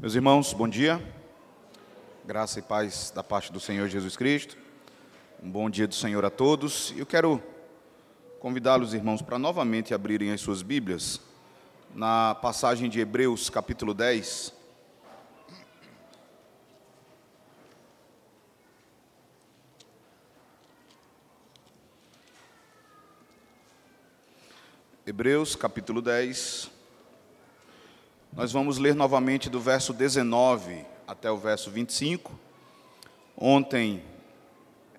Meus irmãos, bom dia. Graça e paz da parte do Senhor Jesus Cristo. Um bom dia do Senhor a todos. Eu quero convidá-los, irmãos, para novamente abrirem as suas Bíblias na passagem de Hebreus, capítulo 10. Hebreus, capítulo 10. Nós vamos ler novamente do verso 19 até o verso 25. Ontem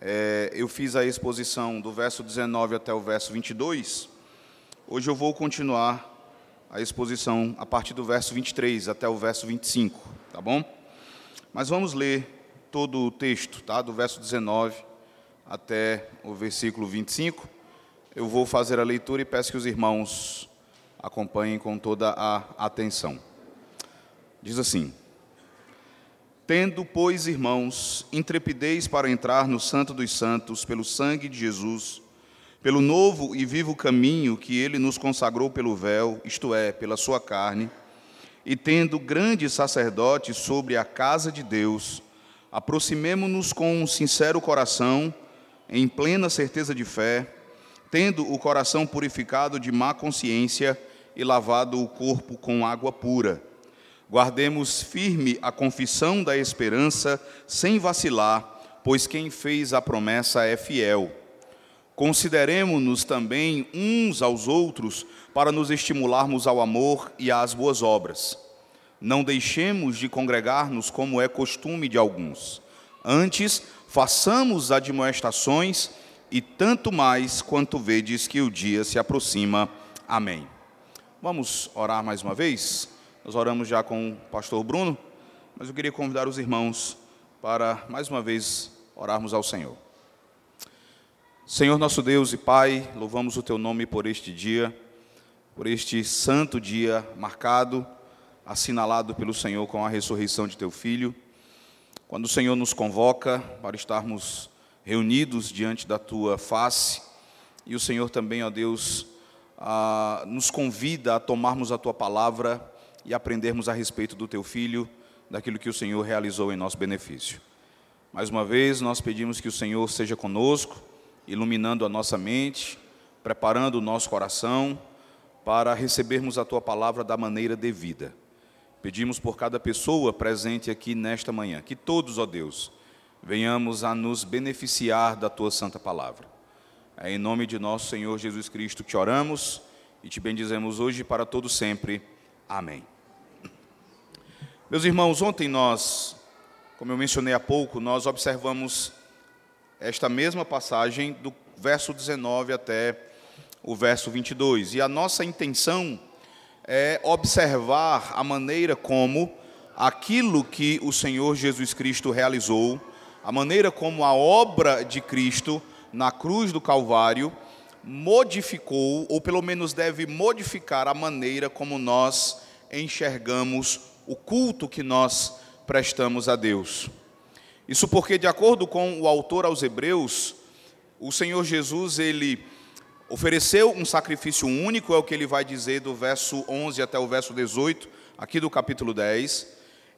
é, eu fiz a exposição do verso 19 até o verso 22. Hoje eu vou continuar a exposição a partir do verso 23 até o verso 25, tá bom? Mas vamos ler todo o texto, tá? Do verso 19 até o versículo 25. Eu vou fazer a leitura e peço que os irmãos acompanhem com toda a atenção. Diz assim: Tendo, pois, irmãos, intrepidez para entrar no Santo dos Santos pelo sangue de Jesus, pelo novo e vivo caminho que ele nos consagrou pelo véu, isto é, pela sua carne, e tendo grande sacerdote sobre a casa de Deus, aproximemo-nos com um sincero coração, em plena certeza de fé, tendo o coração purificado de má consciência e lavado o corpo com água pura Guardemos firme a confissão da esperança, sem vacilar, pois quem fez a promessa é fiel. Consideremos-nos também uns aos outros para nos estimularmos ao amor e às boas obras. Não deixemos de congregar-nos como é costume de alguns. Antes, façamos admoestações e tanto mais quanto vedes que o dia se aproxima. Amém. Vamos orar mais uma vez? Nós oramos já com o pastor Bruno, mas eu queria convidar os irmãos para mais uma vez orarmos ao Senhor. Senhor nosso Deus e Pai, louvamos o teu nome por este dia, por este santo dia marcado, assinalado pelo Senhor com a ressurreição de teu filho. Quando o Senhor nos convoca para estarmos reunidos diante da tua face, e o Senhor também, ó Deus, nos convida a tomarmos a tua palavra e aprendermos a respeito do teu filho, daquilo que o Senhor realizou em nosso benefício. Mais uma vez, nós pedimos que o Senhor seja conosco, iluminando a nossa mente, preparando o nosso coração para recebermos a tua palavra da maneira devida. Pedimos por cada pessoa presente aqui nesta manhã, que todos, ó Deus, venhamos a nos beneficiar da tua santa palavra. É em nome de nosso Senhor Jesus Cristo que oramos e te bendizemos hoje para todo sempre. Amém. Meus irmãos, ontem nós, como eu mencionei há pouco, nós observamos esta mesma passagem do verso 19 até o verso 22. E a nossa intenção é observar a maneira como aquilo que o Senhor Jesus Cristo realizou, a maneira como a obra de Cristo na cruz do Calvário modificou, ou pelo menos deve modificar a maneira como nós enxergamos o culto que nós prestamos a Deus. Isso porque, de acordo com o autor aos Hebreus, o Senhor Jesus, ele ofereceu um sacrifício único, é o que ele vai dizer do verso 11 até o verso 18, aqui do capítulo 10.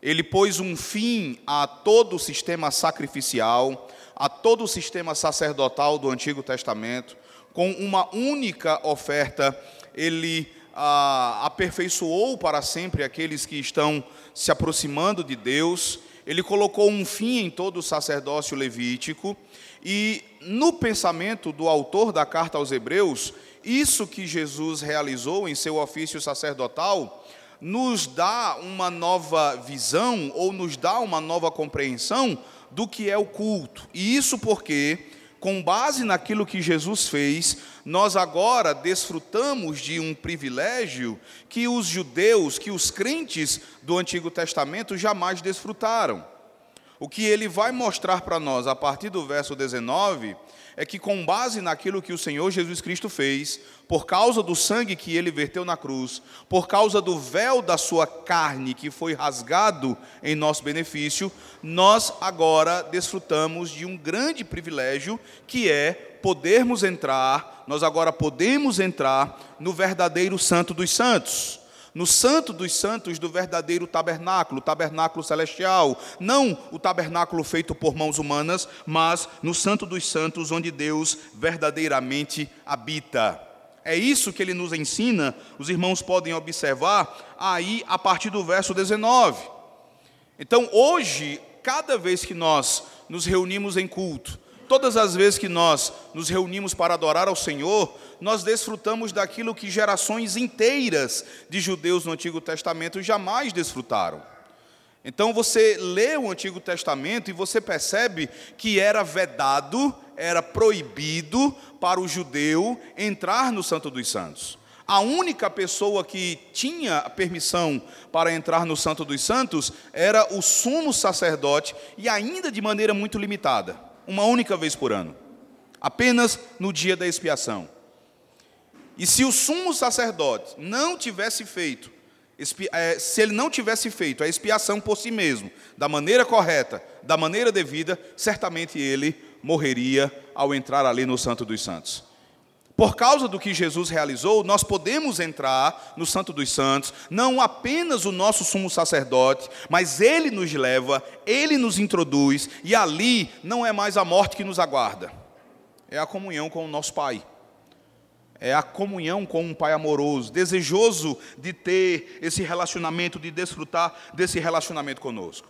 Ele pôs um fim a todo o sistema sacrificial, a todo o sistema sacerdotal do Antigo Testamento, com uma única oferta, ele ah, aperfeiçoou para sempre aqueles que estão se aproximando de Deus, ele colocou um fim em todo o sacerdócio levítico, e no pensamento do autor da carta aos Hebreus, isso que Jesus realizou em seu ofício sacerdotal, nos dá uma nova visão ou nos dá uma nova compreensão do que é o culto. E isso porque com base naquilo que Jesus fez, nós agora desfrutamos de um privilégio que os judeus, que os crentes do Antigo Testamento jamais desfrutaram. O que ele vai mostrar para nós a partir do verso 19 é que, com base naquilo que o Senhor Jesus Cristo fez, por causa do sangue que ele verteu na cruz, por causa do véu da sua carne que foi rasgado em nosso benefício, nós agora desfrutamos de um grande privilégio que é podermos entrar, nós agora podemos entrar no verdadeiro Santo dos Santos. No santo dos santos do verdadeiro tabernáculo, o tabernáculo celestial, não o tabernáculo feito por mãos humanas, mas no santo dos santos onde Deus verdadeiramente habita. É isso que ele nos ensina, os irmãos podem observar aí a partir do verso 19. Então, hoje, cada vez que nós nos reunimos em culto, todas as vezes que nós nos reunimos para adorar ao Senhor, nós desfrutamos daquilo que gerações inteiras de judeus no Antigo Testamento jamais desfrutaram. Então você lê o Antigo Testamento e você percebe que era vedado, era proibido para o judeu entrar no Santo dos Santos. A única pessoa que tinha permissão para entrar no Santo dos Santos era o sumo sacerdote e ainda de maneira muito limitada, uma única vez por ano, apenas no dia da expiação. E se o sumo sacerdote não tivesse feito, é, se ele não tivesse feito a expiação por si mesmo, da maneira correta, da maneira devida, certamente ele morreria ao entrar ali no Santo dos Santos. Por causa do que Jesus realizou, nós podemos entrar no Santo dos Santos, não apenas o nosso sumo sacerdote, mas ele nos leva, ele nos introduz, e ali não é mais a morte que nos aguarda, é a comunhão com o nosso Pai é a comunhão com um pai amoroso, desejoso de ter esse relacionamento, de desfrutar desse relacionamento conosco.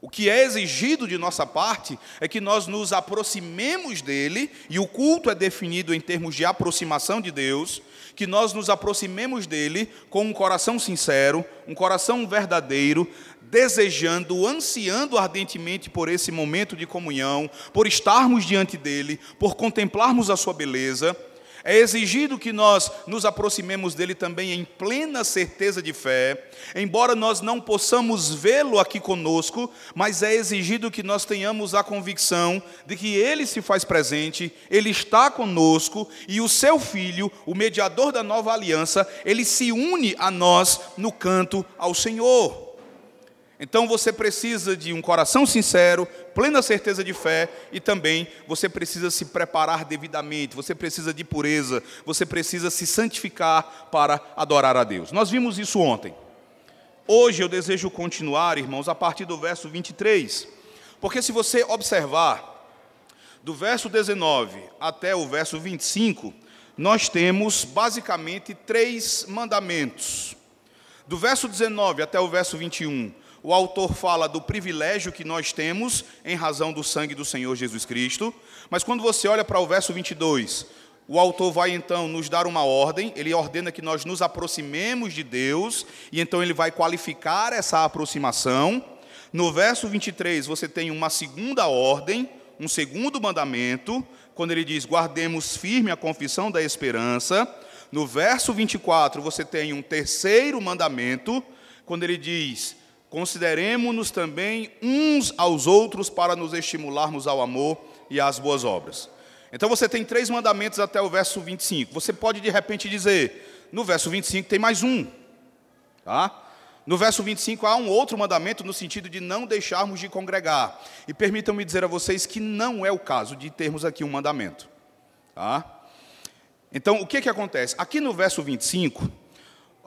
O que é exigido de nossa parte é que nós nos aproximemos dele, e o culto é definido em termos de aproximação de Deus, que nós nos aproximemos dele com um coração sincero, um coração verdadeiro, desejando, ansiando ardentemente por esse momento de comunhão, por estarmos diante dele, por contemplarmos a sua beleza é exigido que nós nos aproximemos dele também em plena certeza de fé, embora nós não possamos vê-lo aqui conosco, mas é exigido que nós tenhamos a convicção de que ele se faz presente, ele está conosco e o seu filho, o mediador da nova aliança, ele se une a nós no canto ao Senhor. Então você precisa de um coração sincero, plena certeza de fé e também você precisa se preparar devidamente, você precisa de pureza, você precisa se santificar para adorar a Deus. Nós vimos isso ontem. Hoje eu desejo continuar, irmãos, a partir do verso 23, porque se você observar, do verso 19 até o verso 25, nós temos basicamente três mandamentos. Do verso 19 até o verso 21, o autor fala do privilégio que nós temos em razão do sangue do Senhor Jesus Cristo, mas quando você olha para o verso 22, o autor vai então nos dar uma ordem, ele ordena que nós nos aproximemos de Deus, e então ele vai qualificar essa aproximação. No verso 23, você tem uma segunda ordem, um segundo mandamento, quando ele diz: guardemos firme a confissão da esperança. No verso 24, você tem um terceiro mandamento, quando ele diz: Consideremos-nos também uns aos outros para nos estimularmos ao amor e às boas obras. Então você tem três mandamentos até o verso 25. Você pode de repente dizer, no verso 25 tem mais um. Tá? No verso 25 há um outro mandamento no sentido de não deixarmos de congregar. E permitam-me dizer a vocês que não é o caso de termos aqui um mandamento. Tá? Então, o que, que acontece? Aqui no verso 25,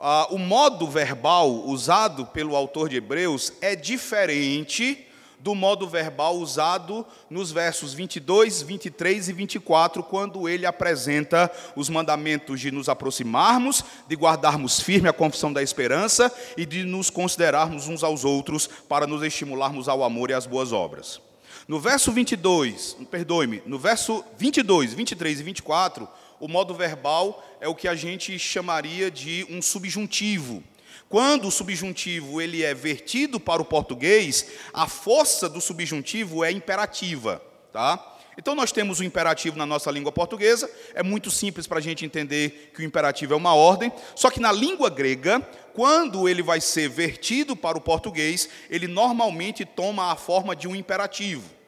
ah, o modo verbal usado pelo autor de Hebreus é diferente do modo verbal usado nos versos 22, 23 e 24, quando ele apresenta os mandamentos de nos aproximarmos, de guardarmos firme a confissão da esperança e de nos considerarmos uns aos outros para nos estimularmos ao amor e às boas obras. No verso 22, perdoe-me, no verso 22, 23 e 24, o modo verbal é o que a gente chamaria de um subjuntivo. Quando o subjuntivo ele é vertido para o português, a força do subjuntivo é imperativa, tá? Então nós temos o imperativo na nossa língua portuguesa, é muito simples para a gente entender que o imperativo é uma ordem, só que na língua grega, quando ele vai ser vertido para o português, ele normalmente toma a forma de um imperativo.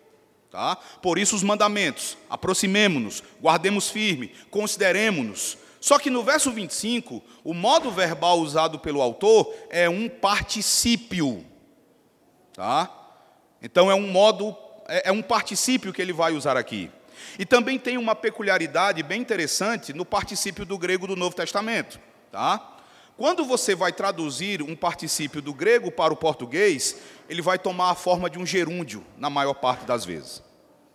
Tá? Por isso os mandamentos, aproximemo-nos, guardemos firme, consideremos-nos. Só que no verso 25, o modo verbal usado pelo autor é um particípio. Tá? Então é um modo, é, é um particípio que ele vai usar aqui. E também tem uma peculiaridade bem interessante no particípio do grego do Novo Testamento. Tá? Quando você vai traduzir um particípio do grego para o português, ele vai tomar a forma de um gerúndio, na maior parte das vezes.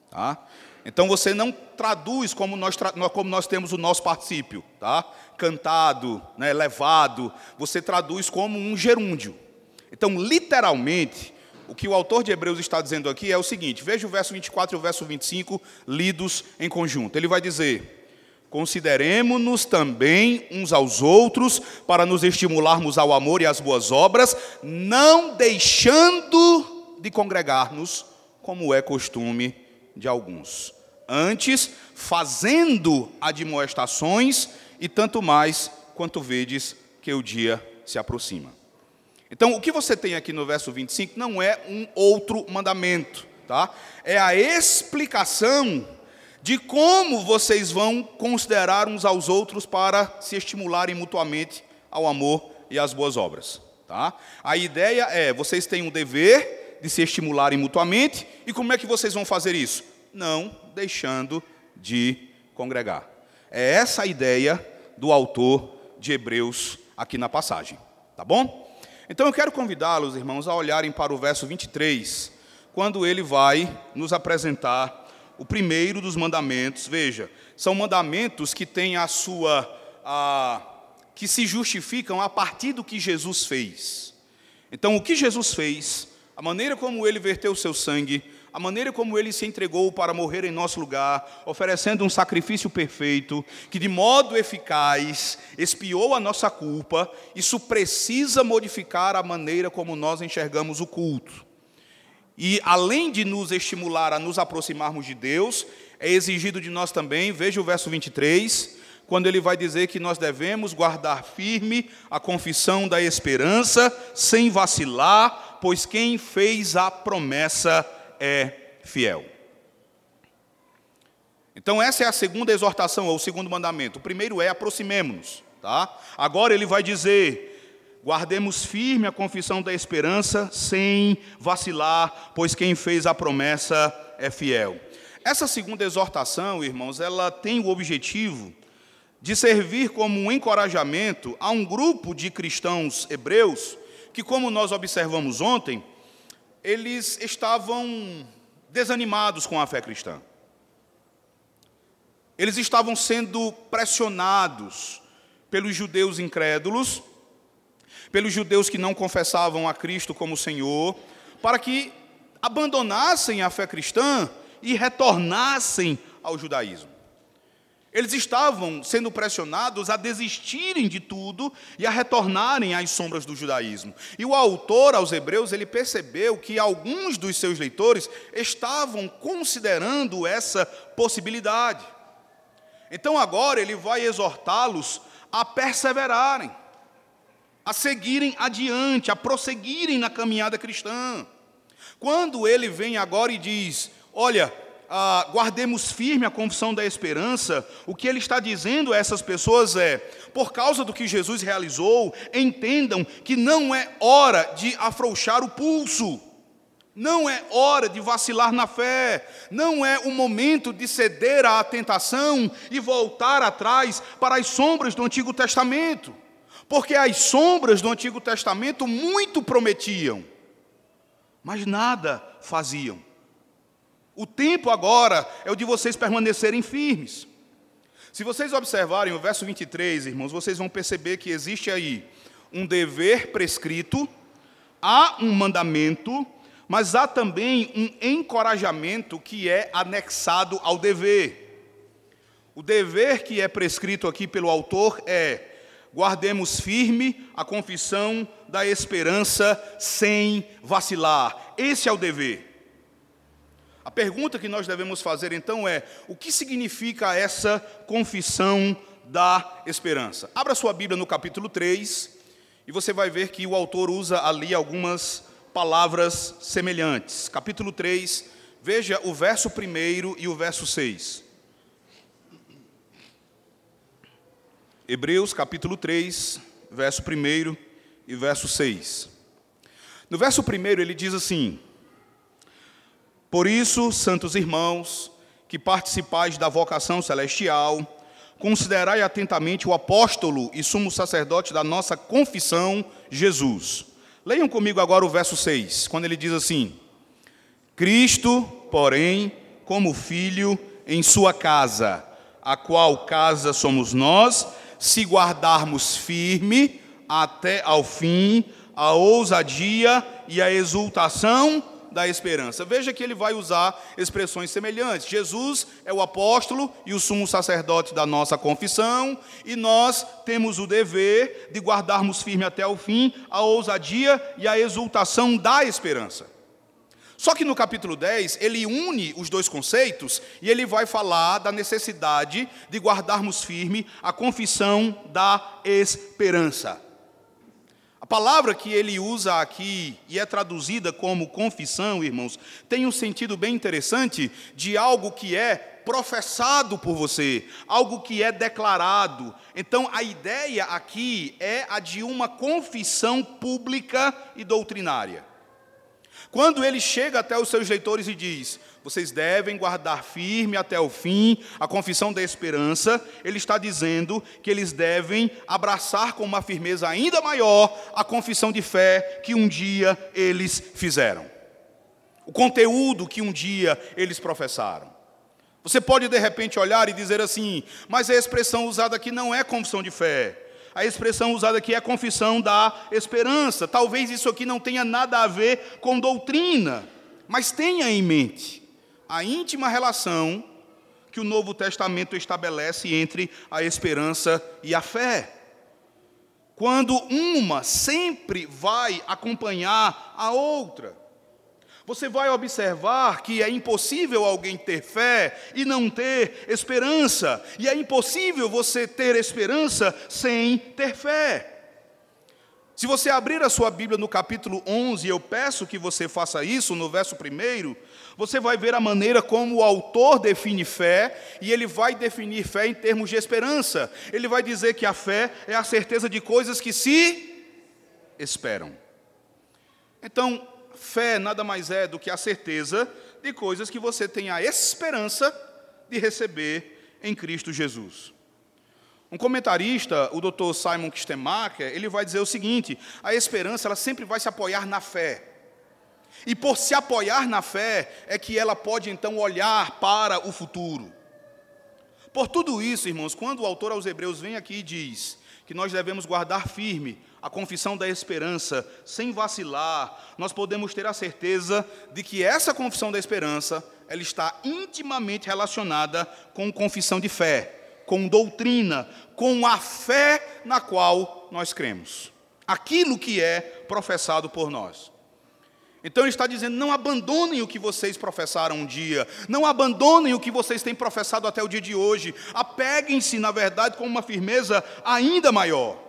Tá? Então você não traduz como nós, como nós temos o nosso particípio, tá? cantado, né, levado, você traduz como um gerúndio. Então, literalmente, o que o autor de Hebreus está dizendo aqui é o seguinte: veja o verso 24 e o verso 25 lidos em conjunto. Ele vai dizer: Consideremos-nos também uns aos outros para nos estimularmos ao amor e às boas obras, não deixando de congregar-nos, como é costume de alguns. Antes, fazendo admoestações, e tanto mais quanto vedes que o dia se aproxima. Então, o que você tem aqui no verso 25 não é um outro mandamento, tá? É a explicação de como vocês vão considerar uns aos outros para se estimularem mutuamente ao amor e às boas obras. Tá? A ideia é, vocês têm um dever de se estimularem mutuamente, e como é que vocês vão fazer isso? Não deixando de congregar. É essa a ideia do autor de Hebreus aqui na passagem. Tá bom? Então eu quero convidá-los, irmãos, a olharem para o verso 23, quando ele vai nos apresentar o primeiro dos mandamentos, veja, são mandamentos que têm a sua. A, que se justificam a partir do que Jesus fez. Então, o que Jesus fez, a maneira como ele verteu o seu sangue, a maneira como ele se entregou para morrer em nosso lugar, oferecendo um sacrifício perfeito, que de modo eficaz expiou a nossa culpa, isso precisa modificar a maneira como nós enxergamos o culto. E além de nos estimular a nos aproximarmos de Deus, é exigido de nós também, veja o verso 23, quando ele vai dizer que nós devemos guardar firme a confissão da esperança, sem vacilar, pois quem fez a promessa é fiel. Então, essa é a segunda exortação, ou o segundo mandamento. O primeiro é aproximemo-nos. Tá? Agora ele vai dizer: Guardemos firme a confissão da esperança, sem vacilar, pois quem fez a promessa é fiel. Essa segunda exortação, irmãos, ela tem o objetivo de servir como um encorajamento a um grupo de cristãos hebreus que, como nós observamos ontem, eles estavam desanimados com a fé cristã. Eles estavam sendo pressionados pelos judeus incrédulos pelos judeus que não confessavam a Cristo como Senhor, para que abandonassem a fé cristã e retornassem ao judaísmo. Eles estavam sendo pressionados a desistirem de tudo e a retornarem às sombras do judaísmo. E o autor aos Hebreus, ele percebeu que alguns dos seus leitores estavam considerando essa possibilidade. Então agora ele vai exortá-los a perseverarem a seguirem adiante, a prosseguirem na caminhada cristã. Quando ele vem agora e diz: Olha, ah, guardemos firme a confissão da esperança, o que ele está dizendo a essas pessoas é: por causa do que Jesus realizou, entendam que não é hora de afrouxar o pulso. Não é hora de vacilar na fé, não é o momento de ceder à tentação e voltar atrás para as sombras do Antigo Testamento. Porque as sombras do Antigo Testamento muito prometiam, mas nada faziam. O tempo agora é o de vocês permanecerem firmes. Se vocês observarem o verso 23, irmãos, vocês vão perceber que existe aí um dever prescrito, há um mandamento, mas há também um encorajamento que é anexado ao dever. O dever que é prescrito aqui pelo autor é guardemos firme a confissão da esperança sem vacilar. Esse é o dever. A pergunta que nós devemos fazer então é: o que significa essa confissão da esperança? Abra sua Bíblia no capítulo 3 e você vai ver que o autor usa ali algumas palavras semelhantes. Capítulo 3, veja o verso 1 e o verso 6. Hebreus capítulo 3, verso 1 e verso 6. No verso 1 ele diz assim: Por isso, santos irmãos, que participais da vocação celestial, considerai atentamente o apóstolo e sumo sacerdote da nossa confissão, Jesus. Leiam comigo agora o verso 6, quando ele diz assim: Cristo, porém, como filho em sua casa, a qual casa somos nós, se guardarmos firme até ao fim a ousadia e a exultação da esperança. Veja que ele vai usar expressões semelhantes. Jesus é o apóstolo e o sumo sacerdote da nossa confissão, e nós temos o dever de guardarmos firme até o fim a ousadia e a exultação da esperança. Só que no capítulo 10, ele une os dois conceitos e ele vai falar da necessidade de guardarmos firme a confissão da esperança palavra que ele usa aqui e é traduzida como confissão, irmãos, tem um sentido bem interessante de algo que é professado por você, algo que é declarado. Então, a ideia aqui é a de uma confissão pública e doutrinária. Quando ele chega até os seus leitores e diz: vocês devem guardar firme até o fim a confissão da esperança. Ele está dizendo que eles devem abraçar com uma firmeza ainda maior a confissão de fé que um dia eles fizeram. O conteúdo que um dia eles professaram. Você pode de repente olhar e dizer assim, mas a expressão usada aqui não é confissão de fé. A expressão usada aqui é confissão da esperança. Talvez isso aqui não tenha nada a ver com doutrina, mas tenha em mente a íntima relação que o Novo Testamento estabelece entre a esperança e a fé. Quando uma sempre vai acompanhar a outra. Você vai observar que é impossível alguém ter fé e não ter esperança, e é impossível você ter esperança sem ter fé. Se você abrir a sua Bíblia no capítulo 11, eu peço que você faça isso, no verso 1, você vai ver a maneira como o autor define fé, e ele vai definir fé em termos de esperança. Ele vai dizer que a fé é a certeza de coisas que se esperam. Então, fé nada mais é do que a certeza de coisas que você tem a esperança de receber em Cristo Jesus. Um comentarista, o Dr. Simon Kistemacher, ele vai dizer o seguinte: a esperança ela sempre vai se apoiar na fé. E por se apoiar na fé, é que ela pode então olhar para o futuro. Por tudo isso, irmãos, quando o autor aos Hebreus vem aqui e diz que nós devemos guardar firme a confissão da esperança, sem vacilar, nós podemos ter a certeza de que essa confissão da esperança, ela está intimamente relacionada com confissão de fé, com doutrina, com a fé na qual nós cremos. Aquilo que é professado por nós. Então ele está dizendo: não abandonem o que vocês professaram um dia, não abandonem o que vocês têm professado até o dia de hoje, apeguem-se, na verdade, com uma firmeza ainda maior.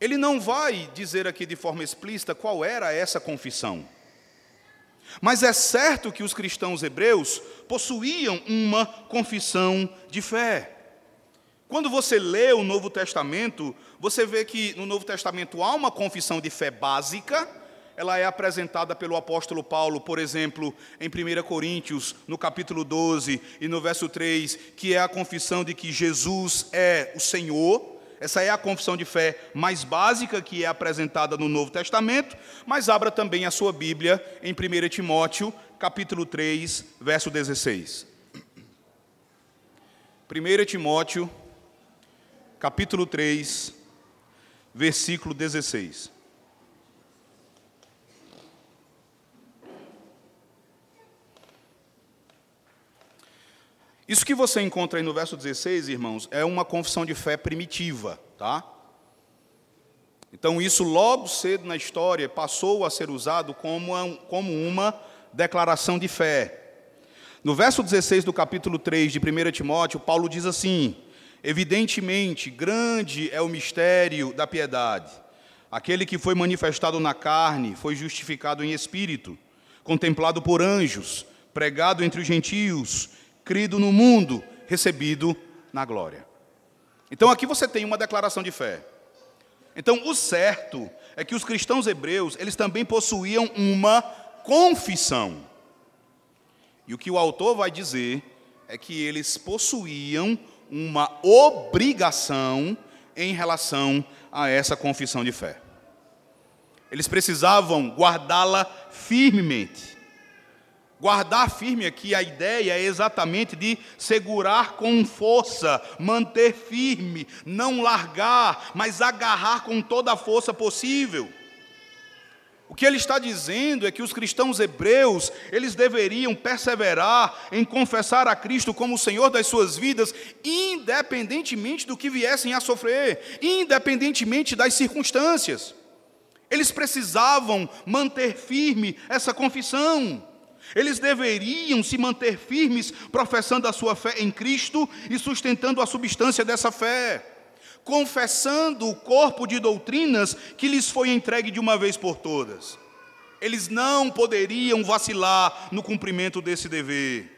Ele não vai dizer aqui de forma explícita qual era essa confissão, mas é certo que os cristãos hebreus possuíam uma confissão de fé. Quando você lê o Novo Testamento, você vê que no Novo Testamento há uma confissão de fé básica, ela é apresentada pelo apóstolo Paulo, por exemplo, em 1 Coríntios, no capítulo 12 e no verso 3, que é a confissão de que Jesus é o Senhor. Essa é a confissão de fé mais básica que é apresentada no Novo Testamento, mas abra também a sua Bíblia em 1 Timóteo, capítulo 3, verso 16. 1 Timóteo, capítulo 3, versículo 16. Isso que você encontra aí no verso 16, irmãos, é uma confissão de fé primitiva, tá? Então, isso logo cedo na história passou a ser usado como como uma declaração de fé. No verso 16 do capítulo 3 de 1 Timóteo, Paulo diz assim: Evidentemente, grande é o mistério da piedade. Aquele que foi manifestado na carne foi justificado em espírito, contemplado por anjos, pregado entre os gentios crido no mundo, recebido na glória. Então aqui você tem uma declaração de fé. Então o certo é que os cristãos hebreus, eles também possuíam uma confissão. E o que o autor vai dizer é que eles possuíam uma obrigação em relação a essa confissão de fé. Eles precisavam guardá-la firmemente. Guardar firme aqui, a ideia é exatamente de segurar com força, manter firme, não largar, mas agarrar com toda a força possível. O que ele está dizendo é que os cristãos hebreus, eles deveriam perseverar em confessar a Cristo como o Senhor das suas vidas, independentemente do que viessem a sofrer, independentemente das circunstâncias. Eles precisavam manter firme essa confissão. Eles deveriam se manter firmes, professando a sua fé em Cristo e sustentando a substância dessa fé, confessando o corpo de doutrinas que lhes foi entregue de uma vez por todas. Eles não poderiam vacilar no cumprimento desse dever.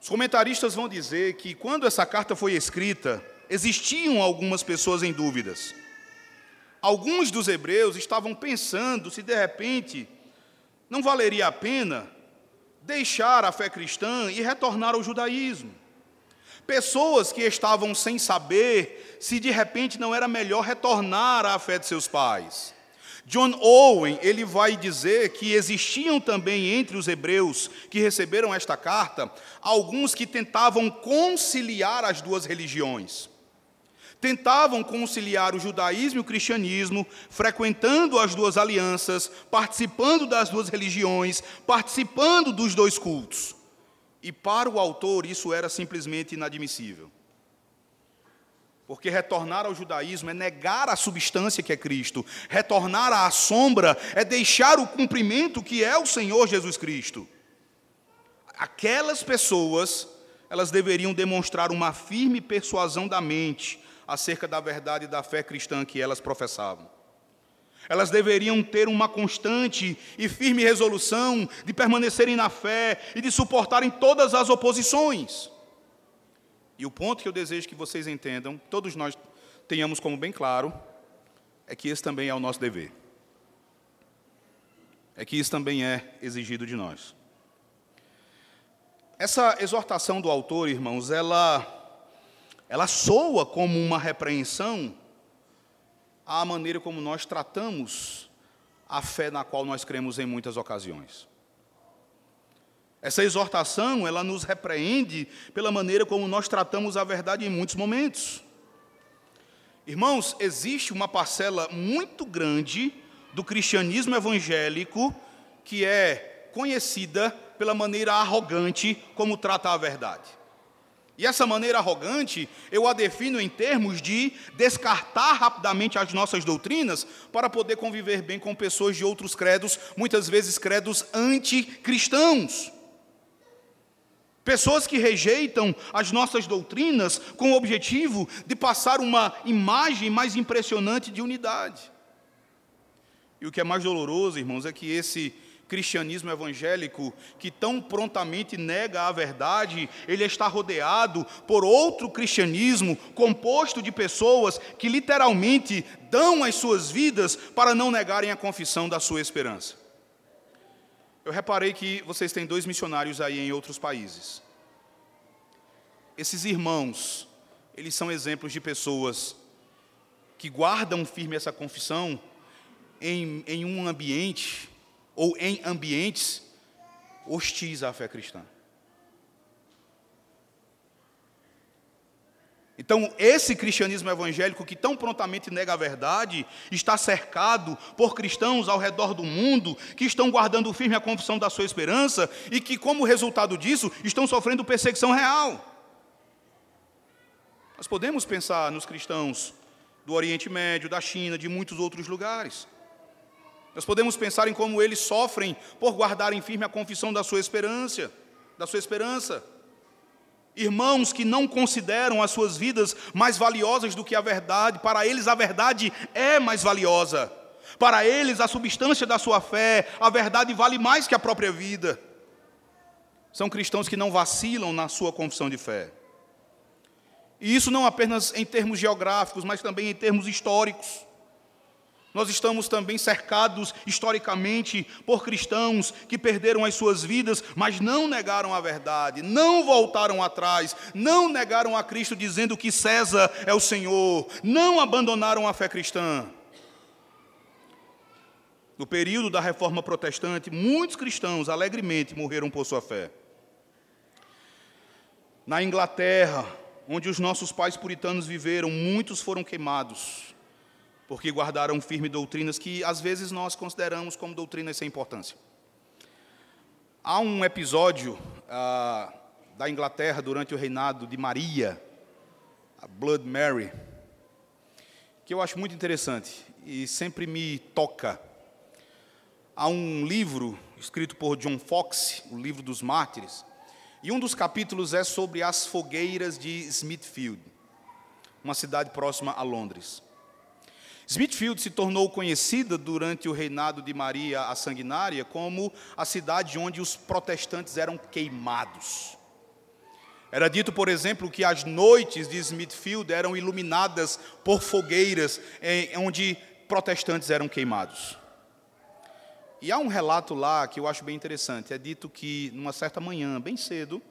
Os comentaristas vão dizer que quando essa carta foi escrita, existiam algumas pessoas em dúvidas. Alguns dos hebreus estavam pensando se de repente não valeria a pena deixar a fé cristã e retornar ao judaísmo. Pessoas que estavam sem saber se de repente não era melhor retornar à fé de seus pais. John Owen, ele vai dizer que existiam também entre os hebreus que receberam esta carta alguns que tentavam conciliar as duas religiões tentavam conciliar o judaísmo e o cristianismo, frequentando as duas alianças, participando das duas religiões, participando dos dois cultos. E para o autor isso era simplesmente inadmissível. Porque retornar ao judaísmo é negar a substância que é Cristo, retornar à sombra é deixar o cumprimento que é o Senhor Jesus Cristo. Aquelas pessoas, elas deveriam demonstrar uma firme persuasão da mente, acerca da verdade da fé cristã que elas professavam. Elas deveriam ter uma constante e firme resolução de permanecerem na fé e de suportarem todas as oposições. E o ponto que eu desejo que vocês entendam, todos nós tenhamos como bem claro, é que esse também é o nosso dever. É que isso também é exigido de nós. Essa exortação do autor, irmãos, ela ela soa como uma repreensão à maneira como nós tratamos a fé na qual nós cremos em muitas ocasiões. Essa exortação, ela nos repreende pela maneira como nós tratamos a verdade em muitos momentos. Irmãos, existe uma parcela muito grande do cristianismo evangélico que é conhecida pela maneira arrogante como trata a verdade. E essa maneira arrogante, eu a defino em termos de descartar rapidamente as nossas doutrinas para poder conviver bem com pessoas de outros credos, muitas vezes credos anticristãos. Pessoas que rejeitam as nossas doutrinas com o objetivo de passar uma imagem mais impressionante de unidade. E o que é mais doloroso, irmãos, é que esse cristianismo evangélico que tão prontamente nega a verdade, ele está rodeado por outro cristianismo composto de pessoas que literalmente dão as suas vidas para não negarem a confissão da sua esperança. Eu reparei que vocês têm dois missionários aí em outros países. Esses irmãos, eles são exemplos de pessoas que guardam firme essa confissão em, em um ambiente ou em ambientes hostis à fé cristã. Então, esse cristianismo evangélico que tão prontamente nega a verdade, está cercado por cristãos ao redor do mundo que estão guardando firme a confissão da sua esperança e que, como resultado disso, estão sofrendo perseguição real. Nós podemos pensar nos cristãos do Oriente Médio, da China, de muitos outros lugares. Nós podemos pensar em como eles sofrem por guardarem firme a confissão da sua esperança, da sua esperança. Irmãos que não consideram as suas vidas mais valiosas do que a verdade, para eles a verdade é mais valiosa. Para eles a substância da sua fé, a verdade vale mais que a própria vida. São cristãos que não vacilam na sua confissão de fé. E isso não apenas em termos geográficos, mas também em termos históricos. Nós estamos também cercados historicamente por cristãos que perderam as suas vidas, mas não negaram a verdade, não voltaram atrás, não negaram a Cristo dizendo que César é o Senhor, não abandonaram a fé cristã. No período da reforma protestante, muitos cristãos alegremente morreram por sua fé. Na Inglaterra, onde os nossos pais puritanos viveram, muitos foram queimados, porque guardaram firme doutrinas que às vezes nós consideramos como doutrinas sem importância. Há um episódio ah, da Inglaterra durante o reinado de Maria, a Blood Mary, que eu acho muito interessante e sempre me toca Há um livro escrito por John Fox, o livro dos mártires, e um dos capítulos é sobre as fogueiras de Smithfield, uma cidade próxima a Londres. Smithfield se tornou conhecida durante o reinado de Maria a Sanguinária como a cidade onde os protestantes eram queimados. Era dito, por exemplo, que as noites de Smithfield eram iluminadas por fogueiras onde protestantes eram queimados. E há um relato lá que eu acho bem interessante. É dito que, numa certa manhã, bem cedo,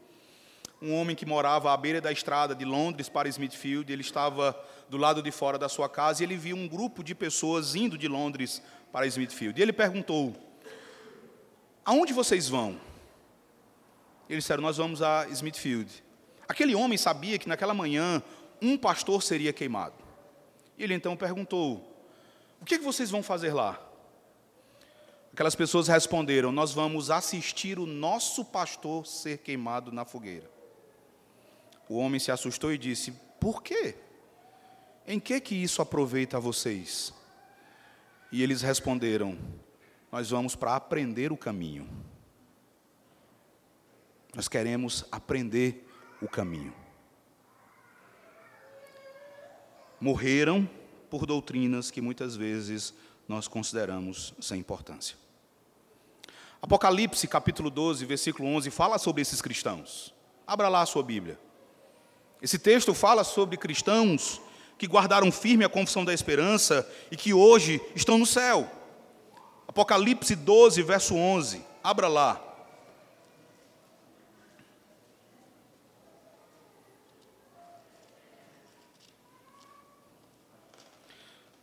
um homem que morava à beira da estrada de Londres para Smithfield, ele estava do lado de fora da sua casa e ele viu um grupo de pessoas indo de Londres para Smithfield. E ele perguntou: Aonde vocês vão? Eles disseram: Nós vamos a Smithfield. Aquele homem sabia que naquela manhã um pastor seria queimado. Ele então perguntou: O que, é que vocês vão fazer lá? Aquelas pessoas responderam: Nós vamos assistir o nosso pastor ser queimado na fogueira. O homem se assustou e disse: Por quê? Em que que isso aproveita a vocês? E eles responderam: Nós vamos para aprender o caminho. Nós queremos aprender o caminho. Morreram por doutrinas que muitas vezes nós consideramos sem importância. Apocalipse capítulo 12, versículo 11, fala sobre esses cristãos. Abra lá a sua Bíblia. Esse texto fala sobre cristãos que guardaram firme a confissão da esperança e que hoje estão no céu. Apocalipse 12, verso 11. Abra lá.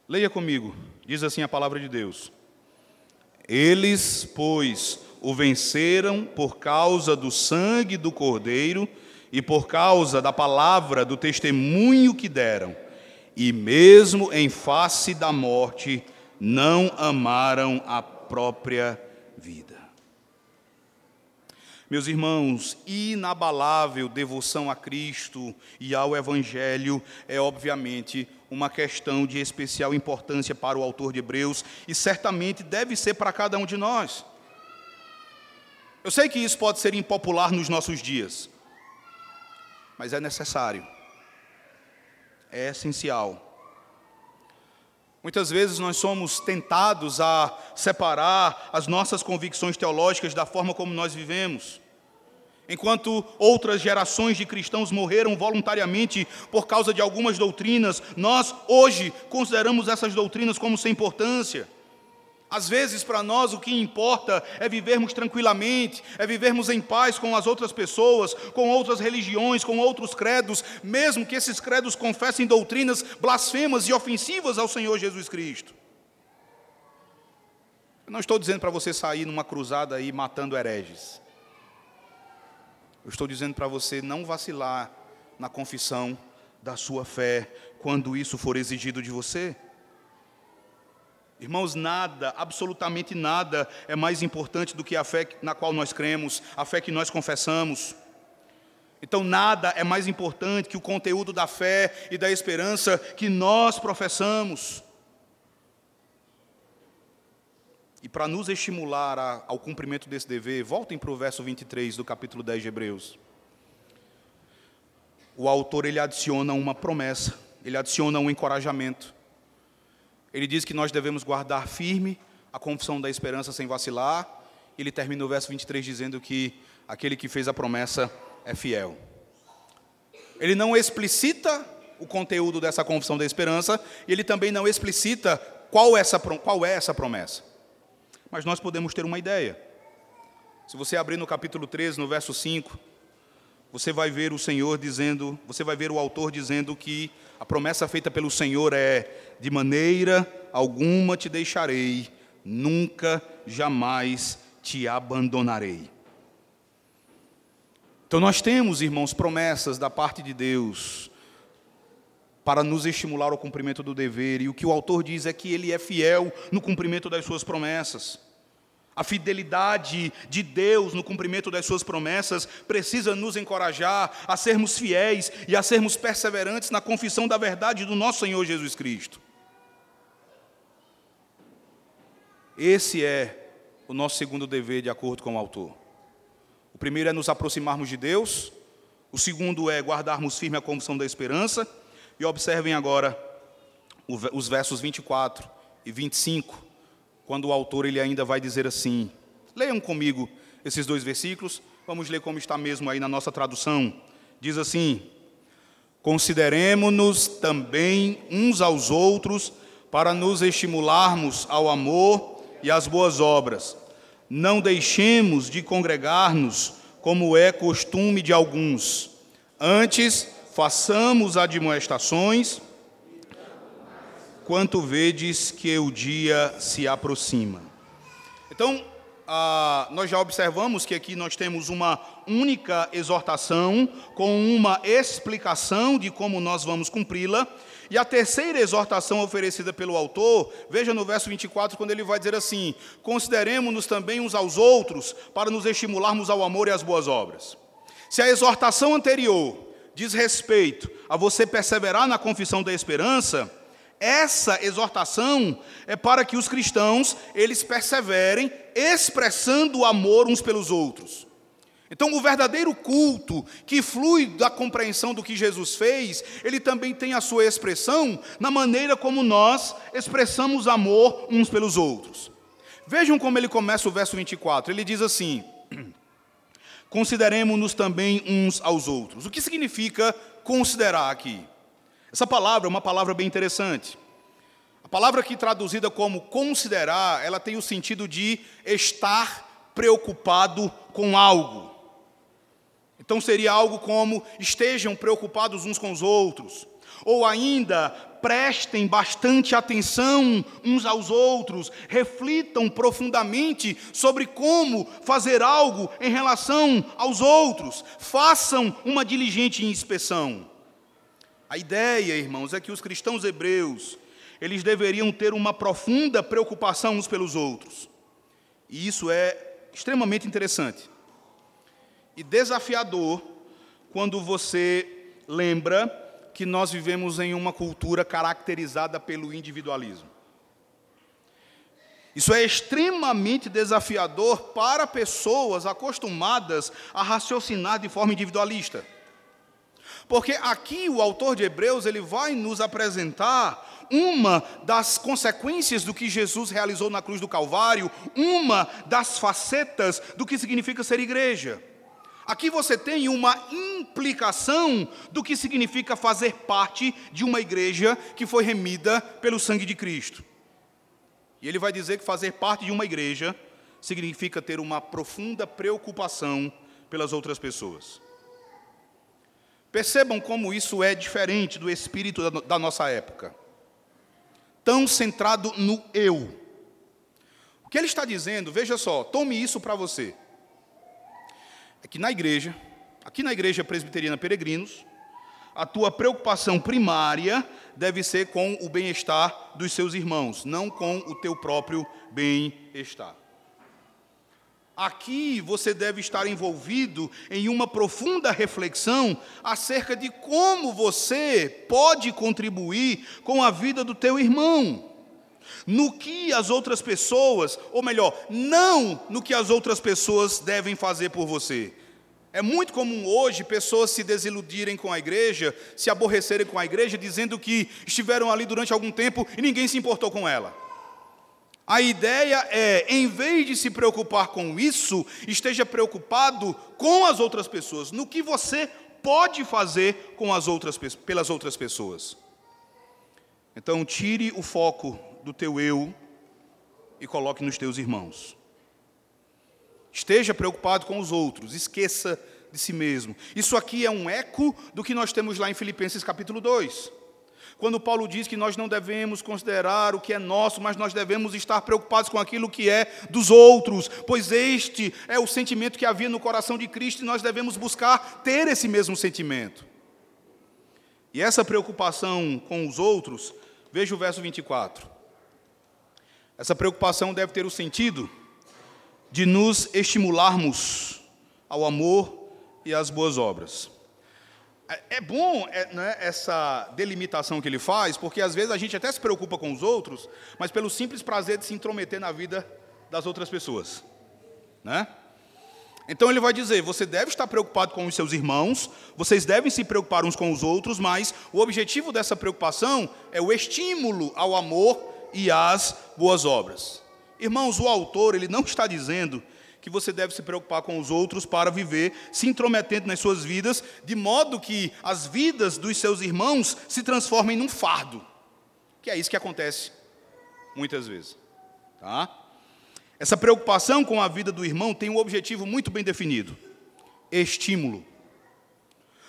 Leia comigo. Diz assim a palavra de Deus. Eles, pois, o venceram por causa do sangue do Cordeiro e por causa da palavra do testemunho que deram, e mesmo em face da morte, não amaram a própria vida. Meus irmãos, inabalável devoção a Cristo e ao Evangelho é, obviamente, uma questão de especial importância para o autor de Hebreus e certamente deve ser para cada um de nós. Eu sei que isso pode ser impopular nos nossos dias, mas é necessário, é essencial. Muitas vezes nós somos tentados a separar as nossas convicções teológicas da forma como nós vivemos. Enquanto outras gerações de cristãos morreram voluntariamente por causa de algumas doutrinas, nós hoje consideramos essas doutrinas como sem importância. Às vezes, para nós, o que importa é vivermos tranquilamente, é vivermos em paz com as outras pessoas, com outras religiões, com outros credos, mesmo que esses credos confessem doutrinas blasfemas e ofensivas ao Senhor Jesus Cristo. Eu não estou dizendo para você sair numa cruzada aí matando hereges. Eu estou dizendo para você não vacilar na confissão da sua fé quando isso for exigido de você. Irmãos, nada, absolutamente nada é mais importante do que a fé na qual nós cremos, a fé que nós confessamos. Então, nada é mais importante que o conteúdo da fé e da esperança que nós professamos. E para nos estimular a, ao cumprimento desse dever, voltem para o verso 23 do capítulo 10 de Hebreus. O autor ele adiciona uma promessa, ele adiciona um encorajamento. Ele diz que nós devemos guardar firme a confissão da esperança sem vacilar. Ele termina o verso 23 dizendo que aquele que fez a promessa é fiel. Ele não explicita o conteúdo dessa confissão da esperança, e ele também não explicita qual, essa, qual é essa promessa. Mas nós podemos ter uma ideia. Se você abrir no capítulo 13, no verso 5, você vai ver o Senhor dizendo, você vai ver o autor dizendo que a promessa feita pelo Senhor é: de maneira alguma te deixarei, nunca, jamais te abandonarei. Então nós temos, irmãos, promessas da parte de Deus para nos estimular ao cumprimento do dever, e o que o autor diz é que ele é fiel no cumprimento das suas promessas. A fidelidade de Deus no cumprimento das suas promessas precisa nos encorajar a sermos fiéis e a sermos perseverantes na confissão da verdade do nosso Senhor Jesus Cristo. Esse é o nosso segundo dever, de acordo com o autor. O primeiro é nos aproximarmos de Deus, o segundo é guardarmos firme a confissão da esperança, e observem agora os versos 24 e 25 quando o autor ele ainda vai dizer assim. Leiam comigo esses dois versículos. Vamos ler como está mesmo aí na nossa tradução. Diz assim: Consideremos-nos também uns aos outros para nos estimularmos ao amor e às boas obras. Não deixemos de congregar-nos, como é costume de alguns. Antes, façamos admoestações quanto vedes que o dia se aproxima. Então, ah, nós já observamos que aqui nós temos uma única exortação com uma explicação de como nós vamos cumpri-la. E a terceira exortação oferecida pelo autor, veja no verso 24, quando ele vai dizer assim: Consideremos-nos também uns aos outros para nos estimularmos ao amor e às boas obras. Se a exortação anterior diz respeito a você perseverar na confissão da esperança, essa exortação é para que os cristãos eles perseverem expressando o amor uns pelos outros. Então, o verdadeiro culto que flui da compreensão do que Jesus fez, ele também tem a sua expressão na maneira como nós expressamos amor uns pelos outros. Vejam como ele começa o verso 24. Ele diz assim: Consideremos-nos também uns aos outros. O que significa considerar aqui? Essa palavra é uma palavra bem interessante. A palavra aqui traduzida como considerar, ela tem o sentido de estar preocupado com algo. Então seria algo como estejam preocupados uns com os outros, ou ainda prestem bastante atenção uns aos outros, reflitam profundamente sobre como fazer algo em relação aos outros, façam uma diligente inspeção. A ideia, irmãos, é que os cristãos hebreus, eles deveriam ter uma profunda preocupação uns pelos outros. E isso é extremamente interessante. E desafiador quando você lembra que nós vivemos em uma cultura caracterizada pelo individualismo. Isso é extremamente desafiador para pessoas acostumadas a raciocinar de forma individualista. Porque aqui o autor de Hebreus, ele vai nos apresentar uma das consequências do que Jesus realizou na cruz do Calvário, uma das facetas do que significa ser igreja. Aqui você tem uma implicação do que significa fazer parte de uma igreja que foi remida pelo sangue de Cristo. E ele vai dizer que fazer parte de uma igreja significa ter uma profunda preocupação pelas outras pessoas. Percebam como isso é diferente do espírito da nossa época. Tão centrado no eu. O que ele está dizendo, veja só, tome isso para você. É que na igreja, aqui na igreja presbiteriana Peregrinos, a tua preocupação primária deve ser com o bem-estar dos seus irmãos, não com o teu próprio bem-estar. Aqui você deve estar envolvido em uma profunda reflexão acerca de como você pode contribuir com a vida do teu irmão. No que as outras pessoas, ou melhor, não no que as outras pessoas devem fazer por você. É muito comum hoje pessoas se desiludirem com a igreja, se aborrecerem com a igreja, dizendo que estiveram ali durante algum tempo e ninguém se importou com ela. A ideia é, em vez de se preocupar com isso, esteja preocupado com as outras pessoas, no que você pode fazer com as outras pelas outras pessoas. Então, tire o foco do teu eu e coloque nos teus irmãos. Esteja preocupado com os outros, esqueça de si mesmo. Isso aqui é um eco do que nós temos lá em Filipenses capítulo 2. Quando Paulo diz que nós não devemos considerar o que é nosso, mas nós devemos estar preocupados com aquilo que é dos outros, pois este é o sentimento que havia no coração de Cristo e nós devemos buscar ter esse mesmo sentimento. E essa preocupação com os outros, veja o verso 24. Essa preocupação deve ter o sentido de nos estimularmos ao amor e às boas obras. É, é bom né, essa delimitação que ele faz, porque às vezes a gente até se preocupa com os outros, mas pelo simples prazer de se intrometer na vida das outras pessoas. Né? Então ele vai dizer: você deve estar preocupado com os seus irmãos, vocês devem se preocupar uns com os outros, mas o objetivo dessa preocupação é o estímulo ao amor e às boas obras. Irmãos, o autor ele não está dizendo que você deve se preocupar com os outros para viver se intrometendo nas suas vidas, de modo que as vidas dos seus irmãos se transformem num fardo. Que é isso que acontece muitas vezes. Tá? Essa preocupação com a vida do irmão tem um objetivo muito bem definido: estímulo.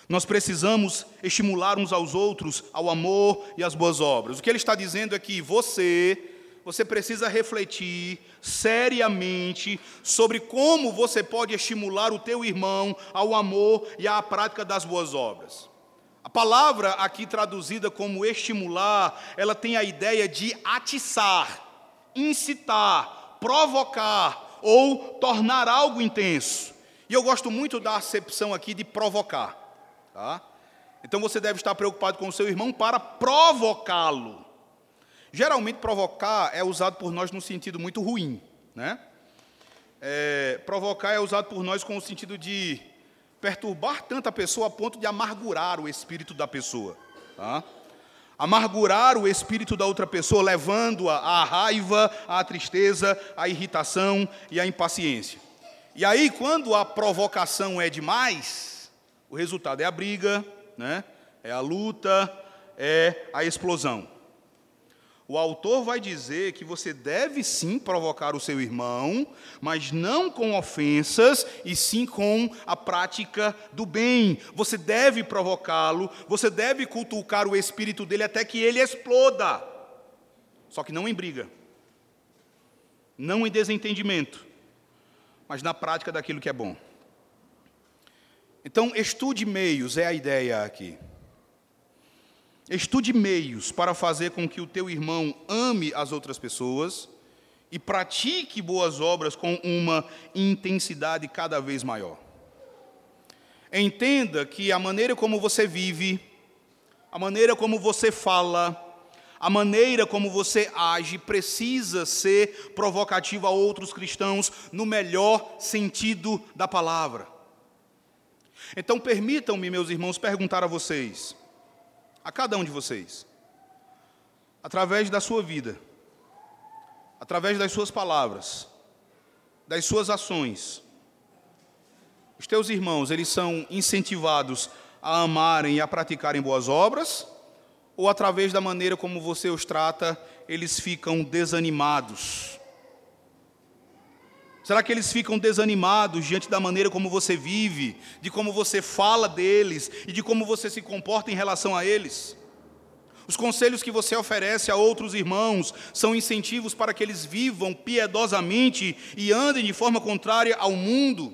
Nós precisamos estimular uns aos outros ao amor e às boas obras. O que ele está dizendo é que você você precisa refletir seriamente sobre como você pode estimular o teu irmão ao amor e à prática das boas obras. A palavra aqui traduzida como estimular, ela tem a ideia de atiçar, incitar, provocar ou tornar algo intenso. E eu gosto muito da acepção aqui de provocar. Tá? Então você deve estar preocupado com o seu irmão para provocá-lo. Geralmente, provocar é usado por nós num sentido muito ruim. Né? É, provocar é usado por nós com o sentido de perturbar tanto a pessoa a ponto de amargurar o espírito da pessoa. Tá? Amargurar o espírito da outra pessoa, levando-a à raiva, à tristeza, à irritação e à impaciência. E aí, quando a provocação é demais, o resultado é a briga, né? é a luta, é a explosão. O autor vai dizer que você deve sim provocar o seu irmão, mas não com ofensas, e sim com a prática do bem. Você deve provocá-lo, você deve cultucar o espírito dele até que ele exploda. Só que não em briga, não em desentendimento, mas na prática daquilo que é bom. Então, estude meios, é a ideia aqui. Estude meios para fazer com que o teu irmão ame as outras pessoas e pratique boas obras com uma intensidade cada vez maior. Entenda que a maneira como você vive, a maneira como você fala, a maneira como você age precisa ser provocativa a outros cristãos no melhor sentido da palavra. Então, permitam-me, meus irmãos, perguntar a vocês: a cada um de vocês, através da sua vida, através das suas palavras, das suas ações. Os teus irmãos, eles são incentivados a amarem e a praticarem boas obras, ou através da maneira como você os trata, eles ficam desanimados? Será que eles ficam desanimados diante da maneira como você vive, de como você fala deles e de como você se comporta em relação a eles? Os conselhos que você oferece a outros irmãos são incentivos para que eles vivam piedosamente e andem de forma contrária ao mundo?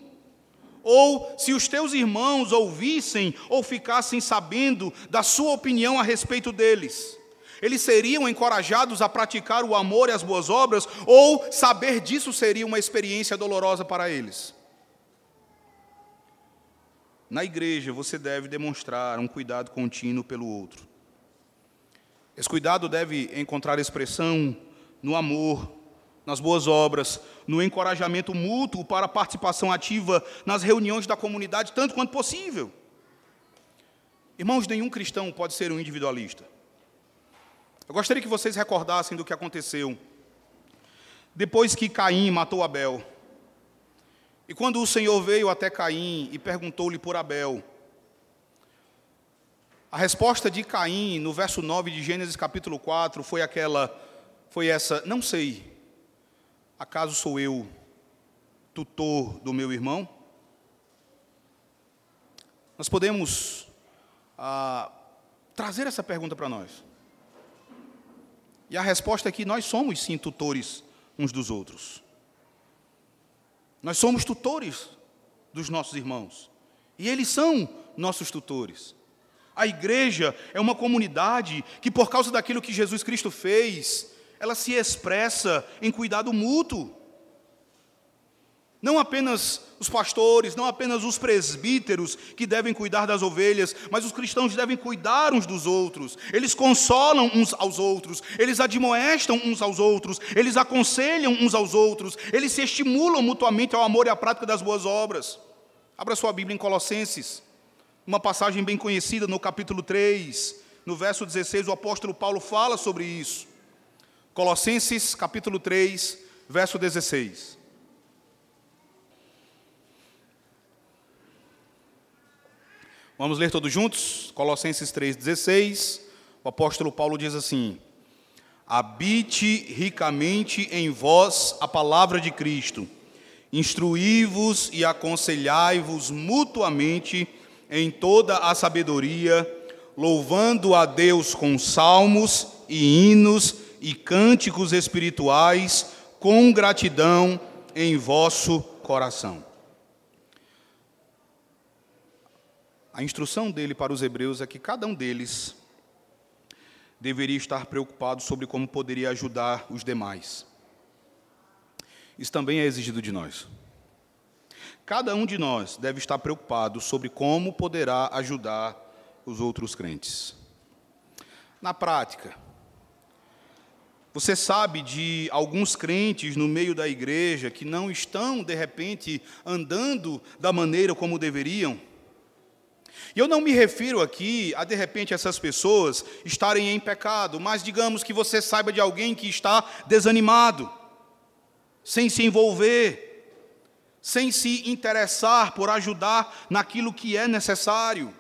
Ou se os teus irmãos ouvissem ou ficassem sabendo da sua opinião a respeito deles? Eles seriam encorajados a praticar o amor e as boas obras, ou saber disso seria uma experiência dolorosa para eles? Na igreja, você deve demonstrar um cuidado contínuo pelo outro. Esse cuidado deve encontrar expressão no amor, nas boas obras, no encorajamento mútuo para a participação ativa nas reuniões da comunidade, tanto quanto possível. Irmãos, nenhum cristão pode ser um individualista. Eu gostaria que vocês recordassem do que aconteceu depois que Caim matou Abel. E quando o Senhor veio até Caim e perguntou-lhe por Abel, a resposta de Caim, no verso 9 de Gênesis capítulo 4, foi aquela: foi essa: não sei, acaso sou eu tutor do meu irmão? Nós podemos ah, trazer essa pergunta para nós. E a resposta é que nós somos sim tutores uns dos outros. Nós somos tutores dos nossos irmãos. E eles são nossos tutores. A igreja é uma comunidade que, por causa daquilo que Jesus Cristo fez, ela se expressa em cuidado mútuo. Não apenas os pastores, não apenas os presbíteros que devem cuidar das ovelhas, mas os cristãos devem cuidar uns dos outros. Eles consolam uns aos outros, eles admoestam uns aos outros, eles aconselham uns aos outros, eles se estimulam mutuamente ao amor e à prática das boas obras. Abra sua Bíblia em Colossenses, uma passagem bem conhecida no capítulo 3, no verso 16, o apóstolo Paulo fala sobre isso. Colossenses, capítulo 3, verso 16. Vamos ler todos juntos? Colossenses 3,16. O apóstolo Paulo diz assim: Habite ricamente em vós a palavra de Cristo, instruí-vos e aconselhai-vos mutuamente em toda a sabedoria, louvando a Deus com salmos e hinos e cânticos espirituais, com gratidão em vosso coração. A instrução dele para os hebreus é que cada um deles deveria estar preocupado sobre como poderia ajudar os demais. Isso também é exigido de nós. Cada um de nós deve estar preocupado sobre como poderá ajudar os outros crentes. Na prática, você sabe de alguns crentes no meio da igreja que não estão, de repente, andando da maneira como deveriam? E eu não me refiro aqui a, de repente, essas pessoas estarem em pecado, mas digamos que você saiba de alguém que está desanimado, sem se envolver, sem se interessar por ajudar naquilo que é necessário.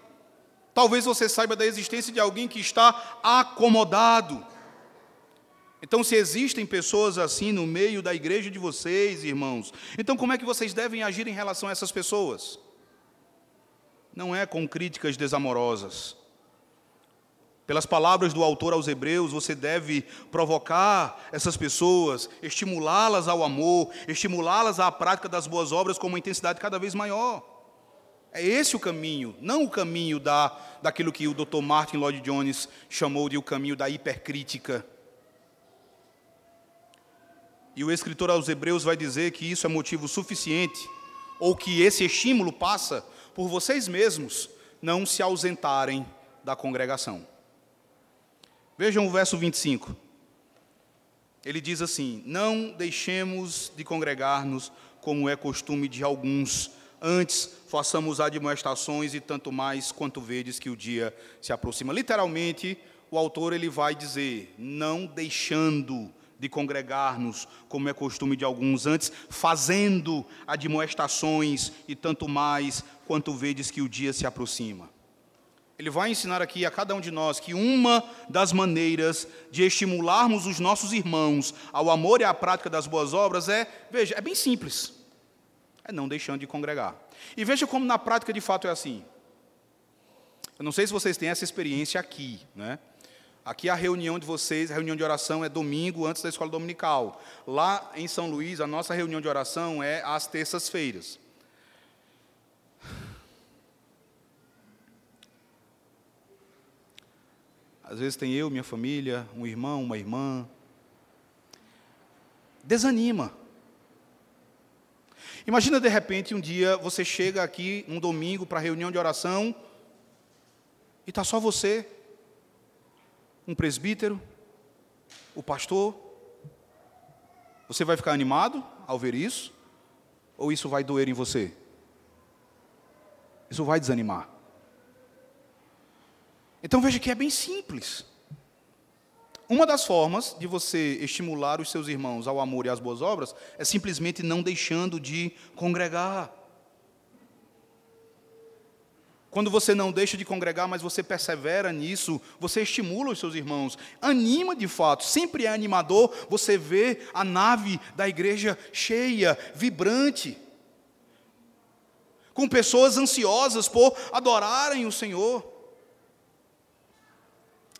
Talvez você saiba da existência de alguém que está acomodado. Então, se existem pessoas assim no meio da igreja de vocês, irmãos, então como é que vocês devem agir em relação a essas pessoas? Não é com críticas desamorosas. Pelas palavras do autor aos Hebreus, você deve provocar essas pessoas, estimulá-las ao amor, estimulá-las à prática das boas obras com uma intensidade cada vez maior. É esse o caminho, não o caminho da, daquilo que o Dr. Martin Lloyd Jones chamou de o caminho da hipercrítica. E o escritor aos Hebreus vai dizer que isso é motivo suficiente, ou que esse estímulo passa por vocês mesmos não se ausentarem da congregação. Vejam o verso 25. Ele diz assim: Não deixemos de congregar-nos, como é costume de alguns, antes façamos admoestações e tanto mais quanto vedes que o dia se aproxima. Literalmente, o autor ele vai dizer: não deixando de congregar-nos, como é costume de alguns antes, fazendo admoestações e tanto mais quanto vedes que o dia se aproxima. Ele vai ensinar aqui a cada um de nós que uma das maneiras de estimularmos os nossos irmãos ao amor e à prática das boas obras é, veja, é bem simples. É não deixando de congregar. E veja como na prática de fato é assim. Eu não sei se vocês têm essa experiência aqui, né? Aqui a reunião de vocês, a reunião de oração é domingo antes da escola dominical. Lá em São Luís, a nossa reunião de oração é às terças-feiras. Às vezes tem eu, minha família, um irmão, uma irmã. Desanima. Imagina de repente um dia você chega aqui um domingo para a reunião de oração e está só você um presbítero, o pastor, você vai ficar animado ao ver isso? Ou isso vai doer em você? Isso vai desanimar. Então veja que é bem simples. Uma das formas de você estimular os seus irmãos ao amor e às boas obras é simplesmente não deixando de congregar. Quando você não deixa de congregar, mas você persevera nisso, você estimula os seus irmãos, anima de fato, sempre é animador você vê a nave da igreja cheia, vibrante, com pessoas ansiosas por adorarem o Senhor.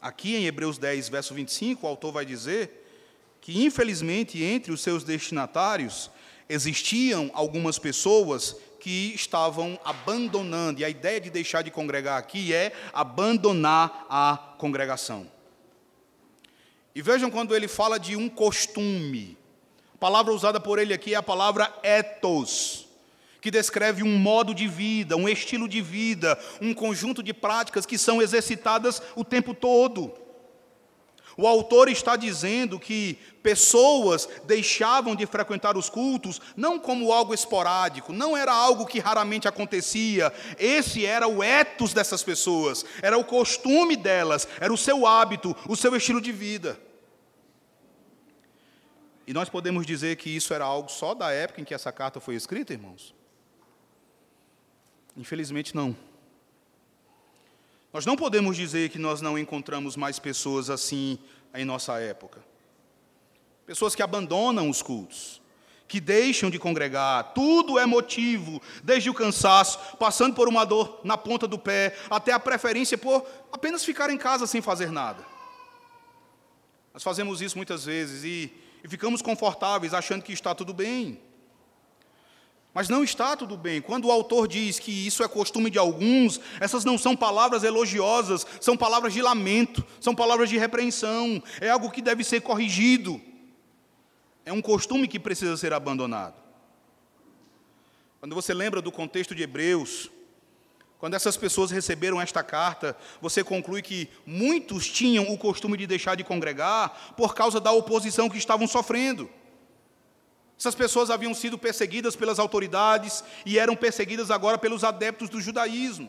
Aqui em Hebreus 10, verso 25, o autor vai dizer que, infelizmente, entre os seus destinatários existiam algumas pessoas que estavam abandonando, e a ideia de deixar de congregar aqui é abandonar a congregação. E vejam quando ele fala de um costume, a palavra usada por ele aqui é a palavra ethos, que descreve um modo de vida, um estilo de vida, um conjunto de práticas que são exercitadas o tempo todo. O autor está dizendo que pessoas deixavam de frequentar os cultos não como algo esporádico, não era algo que raramente acontecia. Esse era o etos dessas pessoas, era o costume delas, era o seu hábito, o seu estilo de vida. E nós podemos dizer que isso era algo só da época em que essa carta foi escrita, irmãos? Infelizmente não. Nós não podemos dizer que nós não encontramos mais pessoas assim em nossa época. Pessoas que abandonam os cultos, que deixam de congregar, tudo é motivo, desde o cansaço, passando por uma dor na ponta do pé, até a preferência por apenas ficar em casa sem fazer nada. Nós fazemos isso muitas vezes e, e ficamos confortáveis achando que está tudo bem. Mas não está tudo bem. Quando o autor diz que isso é costume de alguns, essas não são palavras elogiosas, são palavras de lamento, são palavras de repreensão, é algo que deve ser corrigido. É um costume que precisa ser abandonado. Quando você lembra do contexto de Hebreus, quando essas pessoas receberam esta carta, você conclui que muitos tinham o costume de deixar de congregar por causa da oposição que estavam sofrendo. Essas pessoas haviam sido perseguidas pelas autoridades e eram perseguidas agora pelos adeptos do judaísmo.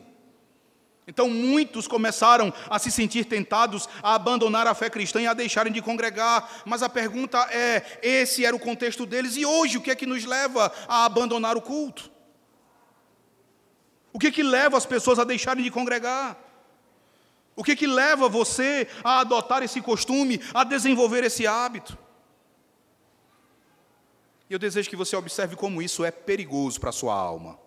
Então muitos começaram a se sentir tentados a abandonar a fé cristã e a deixarem de congregar. Mas a pergunta é: esse era o contexto deles e hoje o que é que nos leva a abandonar o culto? O que é que leva as pessoas a deixarem de congregar? O que é que leva você a adotar esse costume, a desenvolver esse hábito? E eu desejo que você observe como isso é perigoso para a sua alma.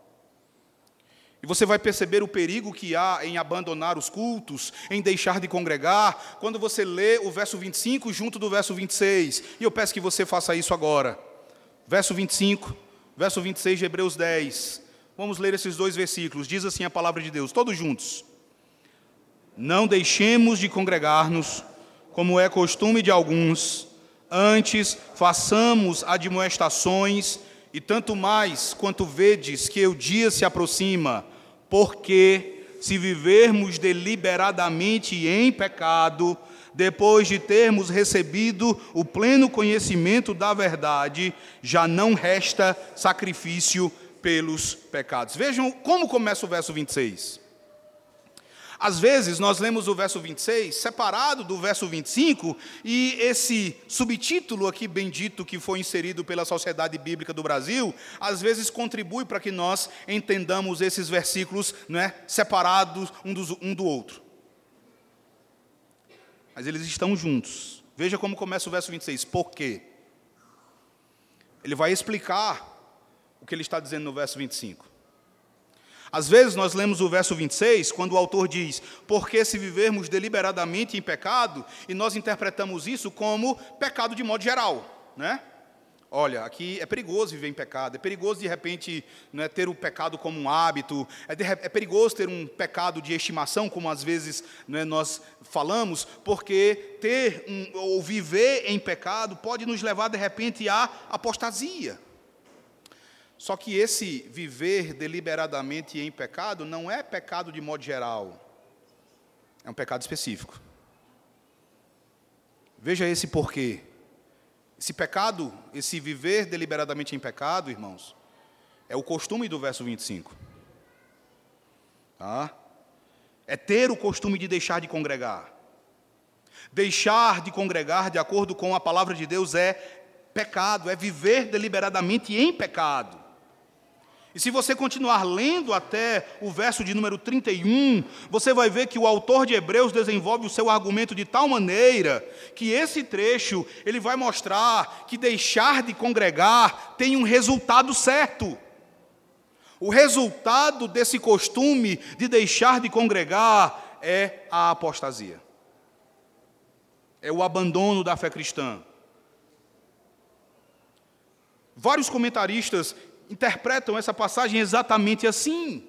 E você vai perceber o perigo que há em abandonar os cultos, em deixar de congregar, quando você lê o verso 25 junto do verso 26. E eu peço que você faça isso agora. Verso 25, verso 26 de Hebreus 10. Vamos ler esses dois versículos. Diz assim a palavra de Deus, todos juntos. Não deixemos de congregar-nos, como é costume de alguns Antes, façamos admoestações, e tanto mais quanto vedes que o dia se aproxima, porque se vivermos deliberadamente em pecado, depois de termos recebido o pleno conhecimento da verdade, já não resta sacrifício pelos pecados. Vejam como começa o verso 26. Às vezes nós lemos o verso 26 separado do verso 25 e esse subtítulo aqui bendito que foi inserido pela Sociedade Bíblica do Brasil, às vezes contribui para que nós entendamos esses versículos né, separados um, dos, um do outro. Mas eles estão juntos. Veja como começa o verso 26. Por quê? Ele vai explicar o que ele está dizendo no verso 25. Às vezes nós lemos o verso 26, quando o autor diz: Porque se vivermos deliberadamente em pecado, e nós interpretamos isso como pecado de modo geral, né? Olha, aqui é perigoso viver em pecado, é perigoso de repente né, ter o pecado como um hábito, é, de, é, perigoso ter um pecado de estimação, como às vezes né, nós falamos, porque ter um, ou viver em pecado pode nos levar de repente à apostasia. Só que esse viver deliberadamente em pecado não é pecado de modo geral, é um pecado específico. Veja esse porquê. Esse pecado, esse viver deliberadamente em pecado, irmãos, é o costume do verso 25. Tá? É ter o costume de deixar de congregar. Deixar de congregar, de acordo com a palavra de Deus, é pecado, é viver deliberadamente em pecado. E se você continuar lendo até o verso de número 31, você vai ver que o autor de Hebreus desenvolve o seu argumento de tal maneira que esse trecho ele vai mostrar que deixar de congregar tem um resultado certo. O resultado desse costume de deixar de congregar é a apostasia. É o abandono da fé cristã. Vários comentaristas interpretam essa passagem exatamente assim.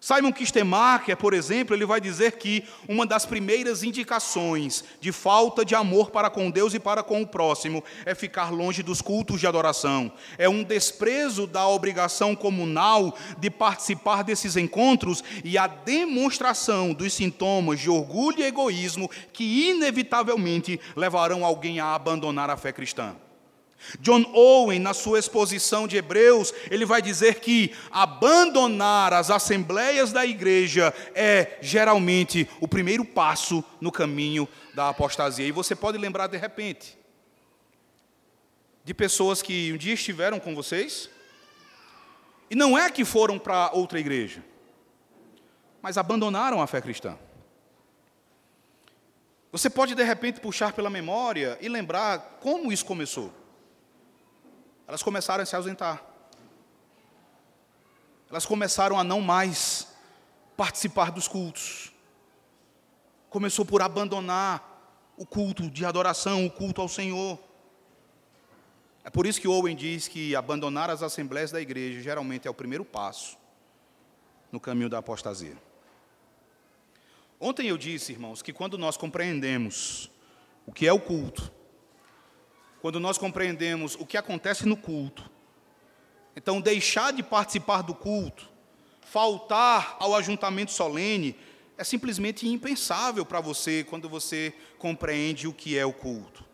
Simon Kistemacher, por exemplo, ele vai dizer que uma das primeiras indicações de falta de amor para com Deus e para com o próximo é ficar longe dos cultos de adoração. É um desprezo da obrigação comunal de participar desses encontros e a demonstração dos sintomas de orgulho e egoísmo que inevitavelmente levarão alguém a abandonar a fé cristã. John Owen, na sua exposição de Hebreus, ele vai dizer que abandonar as assembleias da igreja é geralmente o primeiro passo no caminho da apostasia. E você pode lembrar de repente de pessoas que um dia estiveram com vocês e não é que foram para outra igreja, mas abandonaram a fé cristã. Você pode de repente puxar pela memória e lembrar como isso começou. Elas começaram a se ausentar. Elas começaram a não mais participar dos cultos. Começou por abandonar o culto de adoração, o culto ao Senhor. É por isso que Owen diz que abandonar as assembleias da igreja geralmente é o primeiro passo no caminho da apostasia. Ontem eu disse, irmãos, que quando nós compreendemos o que é o culto, quando nós compreendemos o que acontece no culto. Então, deixar de participar do culto, faltar ao ajuntamento solene, é simplesmente impensável para você quando você compreende o que é o culto.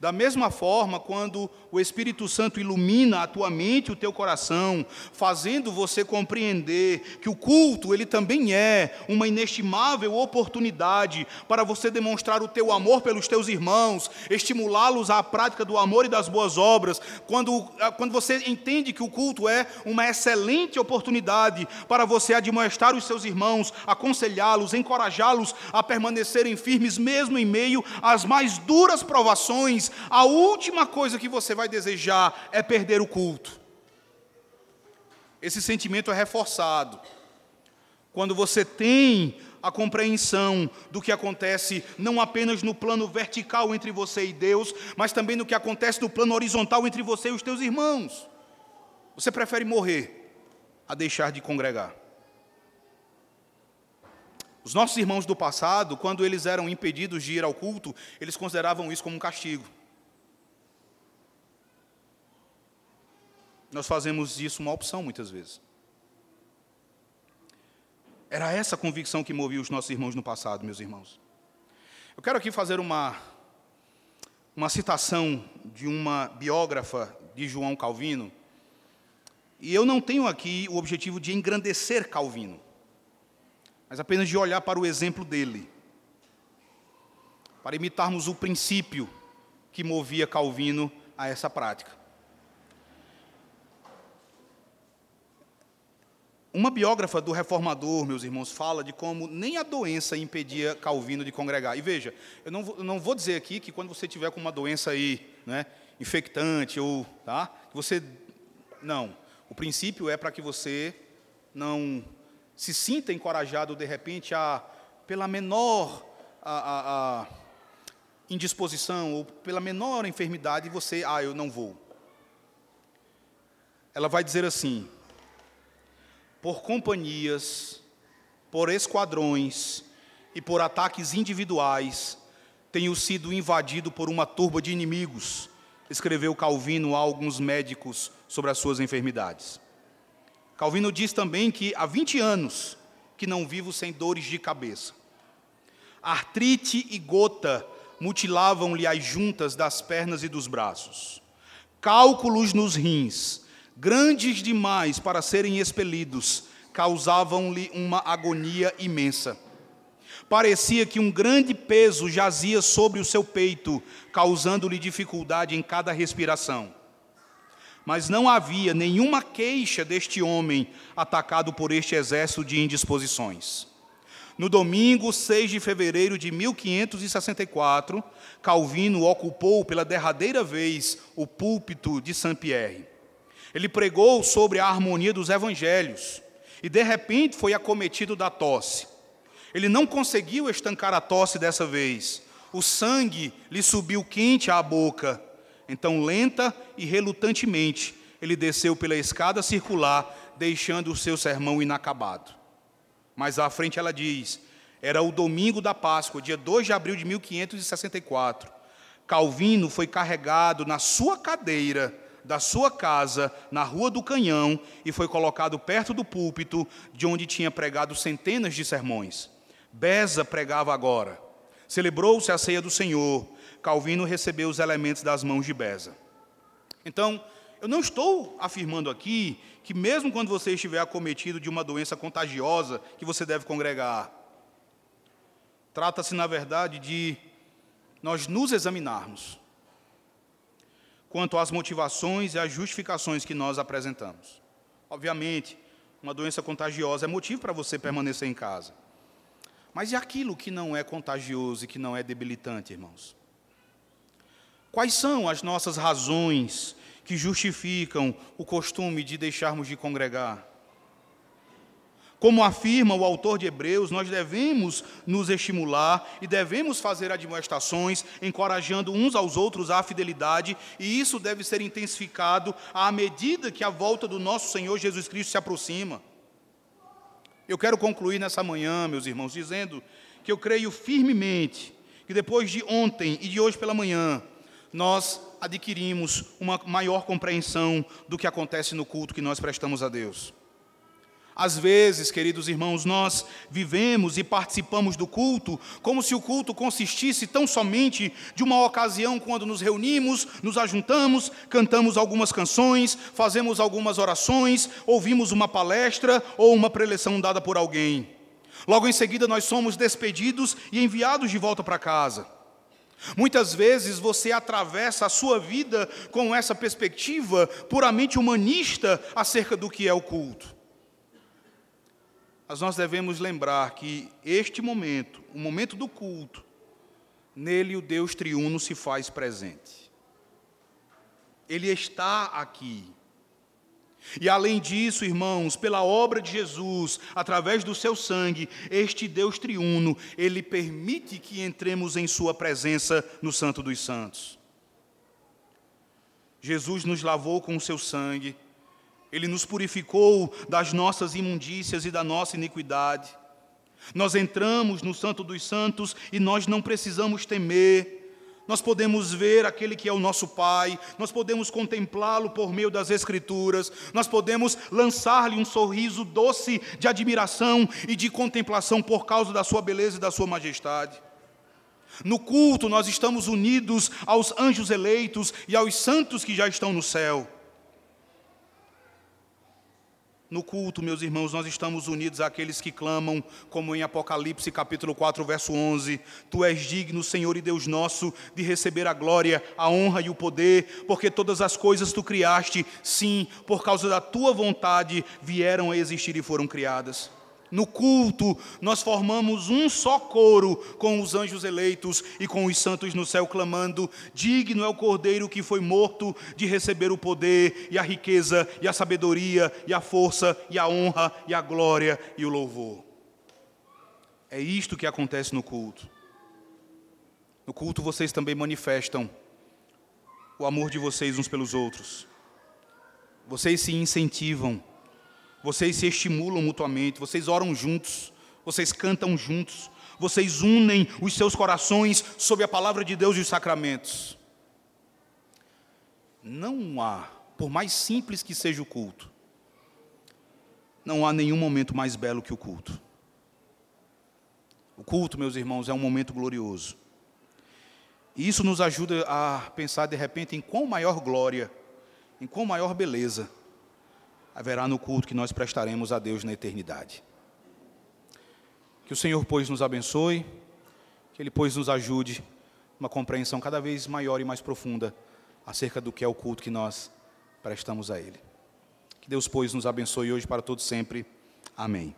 Da mesma forma, quando o Espírito Santo ilumina a tua mente o teu coração, fazendo você compreender que o culto, ele também é uma inestimável oportunidade para você demonstrar o teu amor pelos teus irmãos, estimulá-los à prática do amor e das boas obras, quando, ah, quando você entende que o culto é uma excelente oportunidade para você admoestar os seus irmãos, aconselhá-los, encorajá-los a permanecerem firmes mesmo em meio às mais duras provações, a última coisa que você vai desejar é perder o culto. Esse sentimento é reforçado quando você tem a compreensão do que acontece não apenas no plano vertical entre você e Deus, mas também no que acontece no plano horizontal entre você e os teus irmãos. Você prefere morrer a deixar de congregar. Os nossos irmãos do passado, quando eles eram impedidos de ir ao culto, eles consideravam isso como um castigo. Nós fazemos disso uma opção muitas vezes. Era essa a convicção que movia os nossos irmãos no passado, meus irmãos. Eu quero aqui fazer uma, uma citação de uma biógrafa de João Calvino. E eu não tenho aqui o objetivo de engrandecer Calvino mas apenas de olhar para o exemplo dele, para imitarmos o princípio que movia Calvino a essa prática. Uma biógrafa do reformador, meus irmãos, fala de como nem a doença impedia Calvino de congregar. E veja, eu não vou, não vou dizer aqui que quando você tiver com uma doença aí, né, infectante ou, tá, você não. O princípio é para que você não se sinta encorajado de repente a, pela menor a, a, a indisposição ou pela menor enfermidade, você, ah, eu não vou. Ela vai dizer assim: por companhias, por esquadrões e por ataques individuais, tenho sido invadido por uma turba de inimigos, escreveu Calvino a alguns médicos sobre as suas enfermidades. Calvino diz também que há 20 anos que não vivo sem dores de cabeça. Artrite e gota mutilavam-lhe as juntas das pernas e dos braços. Cálculos nos rins, grandes demais para serem expelidos, causavam-lhe uma agonia imensa. Parecia que um grande peso jazia sobre o seu peito, causando-lhe dificuldade em cada respiração. Mas não havia nenhuma queixa deste homem atacado por este exército de indisposições. No domingo 6 de fevereiro de 1564, Calvino ocupou pela derradeira vez o púlpito de Saint-Pierre. Ele pregou sobre a harmonia dos evangelhos e de repente foi acometido da tosse. Ele não conseguiu estancar a tosse dessa vez. O sangue lhe subiu quente à boca. Então, lenta e relutantemente, ele desceu pela escada circular, deixando o seu sermão inacabado. Mais à frente ela diz: era o domingo da Páscoa, dia 2 de abril de 1564. Calvino foi carregado na sua cadeira da sua casa, na Rua do Canhão, e foi colocado perto do púlpito, de onde tinha pregado centenas de sermões. Beza pregava agora. Celebrou-se a ceia do Senhor. Calvino recebeu os elementos das mãos de Beza. Então, eu não estou afirmando aqui que, mesmo quando você estiver acometido de uma doença contagiosa, que você deve congregar. Trata-se, na verdade, de nós nos examinarmos quanto às motivações e às justificações que nós apresentamos. Obviamente, uma doença contagiosa é motivo para você permanecer em casa. Mas e aquilo que não é contagioso e que não é debilitante, irmãos? Quais são as nossas razões que justificam o costume de deixarmos de congregar? Como afirma o autor de Hebreus, nós devemos nos estimular e devemos fazer admoestações, encorajando uns aos outros à fidelidade, e isso deve ser intensificado à medida que a volta do nosso Senhor Jesus Cristo se aproxima. Eu quero concluir nessa manhã, meus irmãos, dizendo que eu creio firmemente que depois de ontem e de hoje pela manhã, nós adquirimos uma maior compreensão do que acontece no culto que nós prestamos a Deus. Às vezes, queridos irmãos, nós vivemos e participamos do culto como se o culto consistisse tão somente de uma ocasião quando nos reunimos, nos ajuntamos, cantamos algumas canções, fazemos algumas orações, ouvimos uma palestra ou uma preleção dada por alguém. Logo em seguida, nós somos despedidos e enviados de volta para casa. Muitas vezes você atravessa a sua vida com essa perspectiva puramente humanista acerca do que é o culto. Mas nós devemos lembrar que este momento, o momento do culto, nele o Deus triuno se faz presente. Ele está aqui. E além disso, irmãos, pela obra de Jesus, através do seu sangue, este Deus triuno, ele permite que entremos em sua presença no Santo dos Santos. Jesus nos lavou com o seu sangue, ele nos purificou das nossas imundícias e da nossa iniquidade. Nós entramos no Santo dos Santos e nós não precisamos temer. Nós podemos ver aquele que é o nosso Pai, nós podemos contemplá-lo por meio das Escrituras, nós podemos lançar-lhe um sorriso doce de admiração e de contemplação por causa da sua beleza e da sua majestade. No culto, nós estamos unidos aos anjos eleitos e aos santos que já estão no céu. No culto, meus irmãos, nós estamos unidos àqueles que clamam, como em Apocalipse capítulo 4, verso 11: Tu és digno, Senhor e Deus nosso, de receber a glória, a honra e o poder, porque todas as coisas tu criaste, sim, por causa da tua vontade vieram a existir e foram criadas. No culto, nós formamos um só coro com os anjos eleitos e com os santos no céu, clamando: Digno é o cordeiro que foi morto de receber o poder, e a riqueza, e a sabedoria, e a força, e a honra, e a glória e o louvor. É isto que acontece no culto. No culto, vocês também manifestam o amor de vocês uns pelos outros. Vocês se incentivam vocês se estimulam mutuamente, vocês oram juntos, vocês cantam juntos, vocês unem os seus corações sob a palavra de Deus e os sacramentos. Não há, por mais simples que seja o culto, não há nenhum momento mais belo que o culto. O culto, meus irmãos, é um momento glorioso. E isso nos ajuda a pensar de repente em quão maior glória, em quão maior beleza haverá no culto que nós prestaremos a Deus na eternidade. Que o Senhor, pois, nos abençoe, que Ele, pois, nos ajude uma compreensão cada vez maior e mais profunda acerca do que é o culto que nós prestamos a Ele. Que Deus, pois, nos abençoe hoje para todos sempre. Amém.